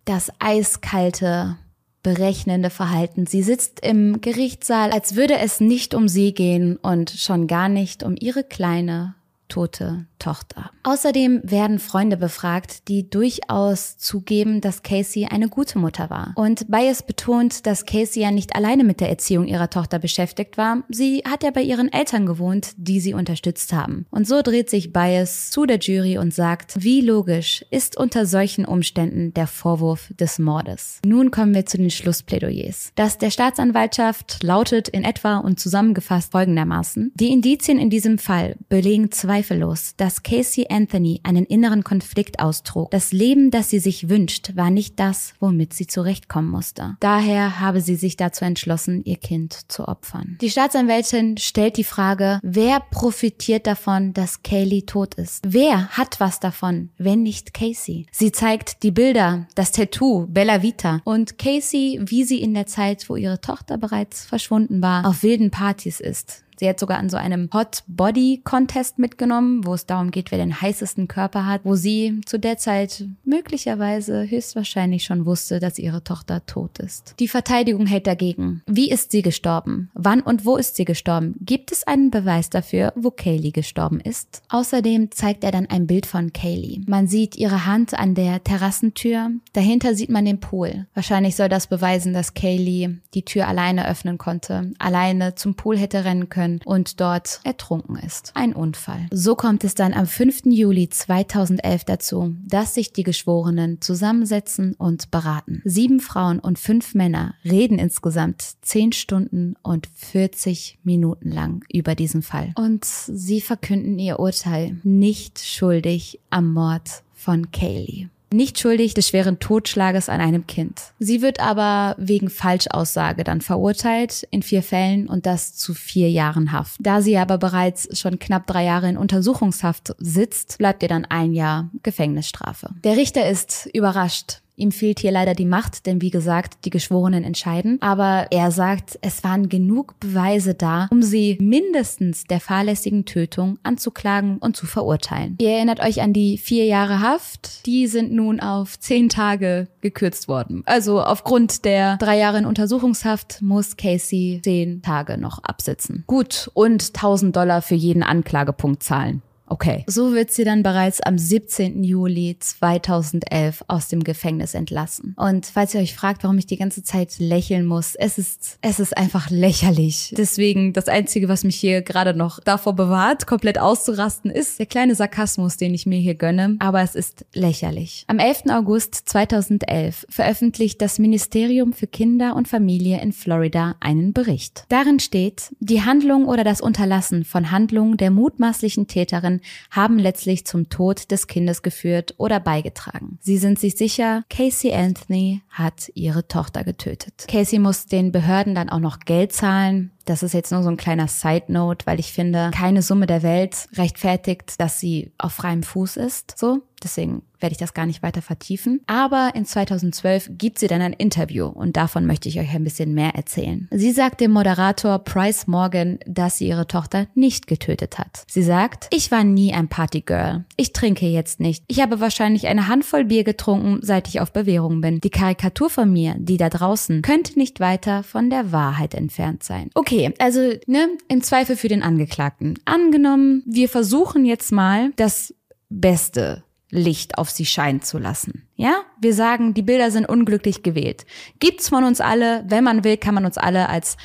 Das eiskalte, berechnende Verhalten. Sie sitzt im Gerichtssaal, als würde es nicht um sie gehen und schon gar nicht um ihre kleine, tote Tochter. Außerdem werden Freunde befragt, die durchaus zugeben, dass Casey eine gute Mutter war. Und Bias betont, dass Casey ja nicht alleine mit der Erziehung ihrer Tochter beschäftigt war. Sie hat ja bei ihren Eltern gewohnt, die sie unterstützt haben. Und so dreht sich Bias zu der Jury und sagt, wie logisch ist unter solchen Umständen der Vorwurf des Mordes. Nun kommen wir zu den Schlussplädoyers. Das der Staatsanwaltschaft lautet in etwa und zusammengefasst folgendermaßen. Die Indizien in diesem Fall belegen zweifellos, dass Casey Anthony einen inneren Konflikt austrug. Das Leben, das sie sich wünscht, war nicht das, womit sie zurechtkommen musste. Daher habe sie sich dazu entschlossen, ihr Kind zu opfern. Die Staatsanwältin stellt die Frage, wer profitiert davon, dass Kaylee tot ist? Wer hat was davon, wenn nicht Casey? Sie zeigt die Bilder, das Tattoo, Bella Vita und Casey, wie sie in der Zeit, wo ihre Tochter bereits verschwunden war, auf wilden Partys ist. Sie hat sogar an so einem Hot Body Contest mitgenommen, wo es darum geht, wer den heißesten Körper hat, wo sie zu der Zeit möglicherweise höchstwahrscheinlich schon wusste, dass ihre Tochter tot ist. Die Verteidigung hält dagegen. Wie ist sie gestorben? Wann und wo ist sie gestorben? Gibt es einen Beweis dafür, wo Kaylee gestorben ist? Außerdem zeigt er dann ein Bild von Kaylee. Man sieht ihre Hand an der Terrassentür. Dahinter sieht man den Pool. Wahrscheinlich soll das beweisen, dass Kaylee die Tür alleine öffnen konnte, alleine zum Pool hätte rennen können können und dort ertrunken ist. Ein Unfall. So kommt es dann am 5. Juli 2011 dazu, dass sich die Geschworenen zusammensetzen und beraten. Sieben Frauen und fünf Männer reden insgesamt zehn Stunden und 40 Minuten lang über diesen Fall. Und sie verkünden ihr Urteil nicht schuldig am Mord von Kaylee nicht schuldig des schweren Totschlages an einem Kind. Sie wird aber wegen Falschaussage dann verurteilt in vier Fällen und das zu vier Jahren Haft. Da sie aber bereits schon knapp drei Jahre in Untersuchungshaft sitzt, bleibt ihr dann ein Jahr Gefängnisstrafe. Der Richter ist überrascht Ihm fehlt hier leider die Macht, denn wie gesagt, die Geschworenen entscheiden. Aber er sagt, es waren genug Beweise da, um sie mindestens der fahrlässigen Tötung anzuklagen und zu verurteilen. Ihr erinnert euch an die vier Jahre Haft. Die sind nun auf zehn Tage gekürzt worden. Also aufgrund der drei Jahre in Untersuchungshaft muss Casey zehn Tage noch absitzen. Gut, und 1000 Dollar für jeden Anklagepunkt zahlen. Okay. So wird sie dann bereits am 17. Juli 2011 aus dem Gefängnis entlassen. Und falls ihr euch fragt, warum ich die ganze Zeit lächeln muss, es ist, es ist einfach lächerlich. Deswegen das Einzige, was mich hier gerade noch davor bewahrt, komplett auszurasten, ist der kleine Sarkasmus, den ich mir hier gönne. Aber es ist lächerlich. Am 11. August 2011 veröffentlicht das Ministerium für Kinder und Familie in Florida einen Bericht. Darin steht, die Handlung oder das Unterlassen von Handlungen der mutmaßlichen Täterin haben letztlich zum Tod des Kindes geführt oder beigetragen. Sie sind sich sicher, Casey Anthony hat ihre Tochter getötet. Casey muss den Behörden dann auch noch Geld zahlen. Das ist jetzt nur so ein kleiner Side Note, weil ich finde, keine Summe der Welt rechtfertigt, dass sie auf freiem Fuß ist. So. Deswegen werde ich das gar nicht weiter vertiefen. Aber in 2012 gibt sie dann ein Interview und davon möchte ich euch ein bisschen mehr erzählen. Sie sagt dem Moderator Price Morgan, dass sie ihre Tochter nicht getötet hat. Sie sagt, ich war nie ein Partygirl. Ich trinke jetzt nicht. Ich habe wahrscheinlich eine Handvoll Bier getrunken, seit ich auf Bewährung bin. Die Karikatur von mir, die da draußen, könnte nicht weiter von der Wahrheit entfernt sein. Okay, also, ne, im Zweifel für den Angeklagten. Angenommen, wir versuchen jetzt mal das Beste Licht auf sie scheinen zu lassen. Ja? Wir sagen, die Bilder sind unglücklich gewählt. Gibt's von uns alle, wenn man will, kann man uns alle als,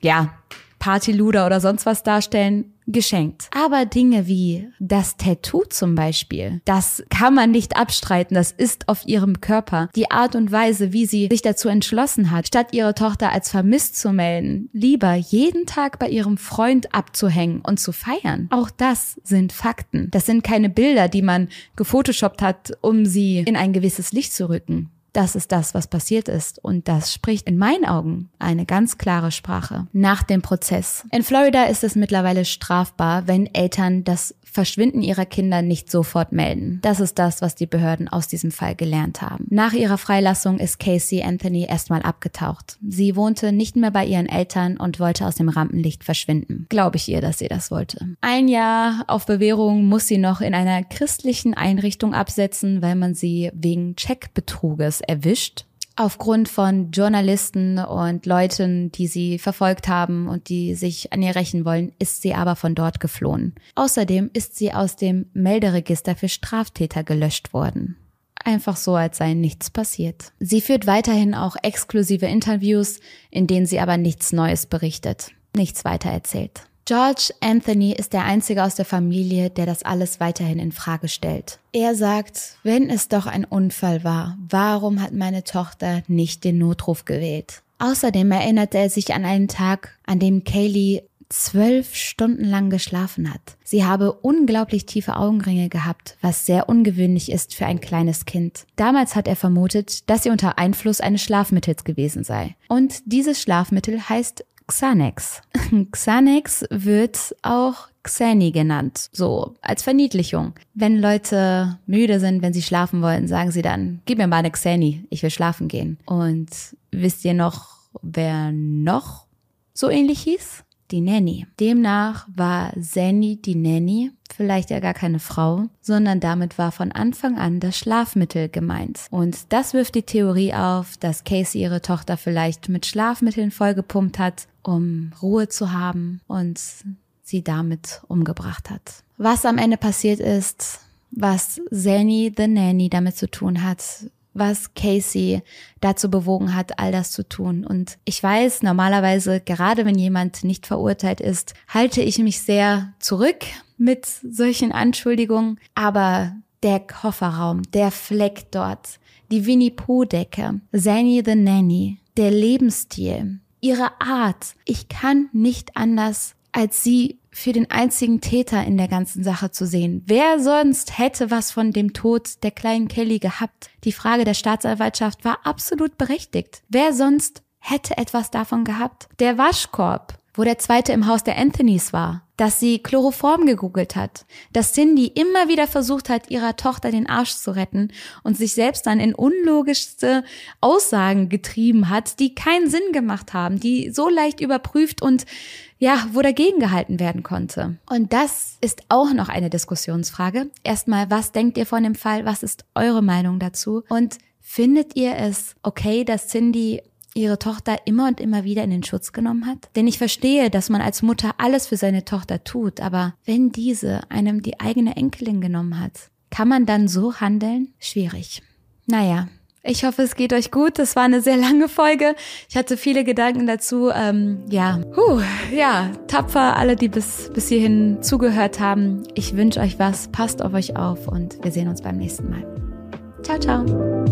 ja, Partyluder oder sonst was darstellen geschenkt. Aber Dinge wie das Tattoo zum Beispiel, das kann man nicht abstreiten, das ist auf ihrem Körper. Die Art und Weise, wie sie sich dazu entschlossen hat, statt ihre Tochter als vermisst zu melden, lieber jeden Tag bei ihrem Freund abzuhängen und zu feiern. Auch das sind Fakten. Das sind keine Bilder, die man gefotoshoppt hat, um sie in ein gewisses Licht zu rücken. Das ist das, was passiert ist. Und das spricht in meinen Augen eine ganz klare Sprache. Nach dem Prozess. In Florida ist es mittlerweile strafbar, wenn Eltern das Verschwinden ihrer Kinder nicht sofort melden. Das ist das, was die Behörden aus diesem Fall gelernt haben. Nach ihrer Freilassung ist Casey Anthony erstmal abgetaucht. Sie wohnte nicht mehr bei ihren Eltern und wollte aus dem Rampenlicht verschwinden. Glaube ich ihr, dass sie das wollte. Ein Jahr auf Bewährung muss sie noch in einer christlichen Einrichtung absetzen, weil man sie wegen Checkbetruges erwischt aufgrund von Journalisten und Leuten, die sie verfolgt haben und die sich an ihr rächen wollen, ist sie aber von dort geflohen. Außerdem ist sie aus dem Melderegister für Straftäter gelöscht worden. Einfach so, als sei nichts passiert. Sie führt weiterhin auch exklusive Interviews, in denen sie aber nichts Neues berichtet, nichts weiter erzählt. George Anthony ist der einzige aus der Familie, der das alles weiterhin in Frage stellt. Er sagt, wenn es doch ein Unfall war, warum hat meine Tochter nicht den Notruf gewählt? Außerdem erinnerte er sich an einen Tag, an dem Kaylee zwölf Stunden lang geschlafen hat. Sie habe unglaublich tiefe Augenringe gehabt, was sehr ungewöhnlich ist für ein kleines Kind. Damals hat er vermutet, dass sie unter Einfluss eines Schlafmittels gewesen sei. Und dieses Schlafmittel heißt Xanax. *laughs* Xanax wird auch Xani genannt, so als Verniedlichung. Wenn Leute müde sind, wenn sie schlafen wollen, sagen sie dann, gib mir mal eine Xani, ich will schlafen gehen. Und wisst ihr noch, wer noch so ähnlich hieß? Die Nanny. Demnach war Zanny die Nanny vielleicht ja gar keine Frau, sondern damit war von Anfang an das Schlafmittel gemeint. Und das wirft die Theorie auf, dass Casey ihre Tochter vielleicht mit Schlafmitteln vollgepumpt hat, um Ruhe zu haben und sie damit umgebracht hat. Was am Ende passiert ist, was Zanny the Nanny damit zu tun hat, was Casey dazu bewogen hat, all das zu tun. Und ich weiß, normalerweise, gerade wenn jemand nicht verurteilt ist, halte ich mich sehr zurück mit solchen Anschuldigungen. Aber der Kofferraum, der Fleck dort, die Winnie Pooh-Decke, Zanny the Nanny, der Lebensstil, ihre Art. Ich kann nicht anders, als sie für den einzigen Täter in der ganzen Sache zu sehen. Wer sonst hätte was von dem Tod der kleinen Kelly gehabt? Die Frage der Staatsanwaltschaft war absolut berechtigt. Wer sonst hätte etwas davon gehabt? Der Waschkorb, wo der zweite im Haus der Anthonys war dass sie Chloroform gegoogelt hat, dass Cindy immer wieder versucht hat, ihrer Tochter den Arsch zu retten und sich selbst dann in unlogischste Aussagen getrieben hat, die keinen Sinn gemacht haben, die so leicht überprüft und ja, wo dagegen gehalten werden konnte. Und das ist auch noch eine Diskussionsfrage. Erstmal, was denkt ihr von dem Fall? Was ist eure Meinung dazu? Und findet ihr es okay, dass Cindy ihre Tochter immer und immer wieder in den Schutz genommen hat? Denn ich verstehe, dass man als Mutter alles für seine Tochter tut, aber wenn diese einem die eigene Enkelin genommen hat, kann man dann so handeln? Schwierig. Naja, ich hoffe, es geht euch gut. Das war eine sehr lange Folge. Ich hatte viele Gedanken dazu. Ähm, ja, Puh, ja, tapfer alle, die bis, bis hierhin zugehört haben. Ich wünsche euch was. Passt auf euch auf und wir sehen uns beim nächsten Mal. Ciao, ciao.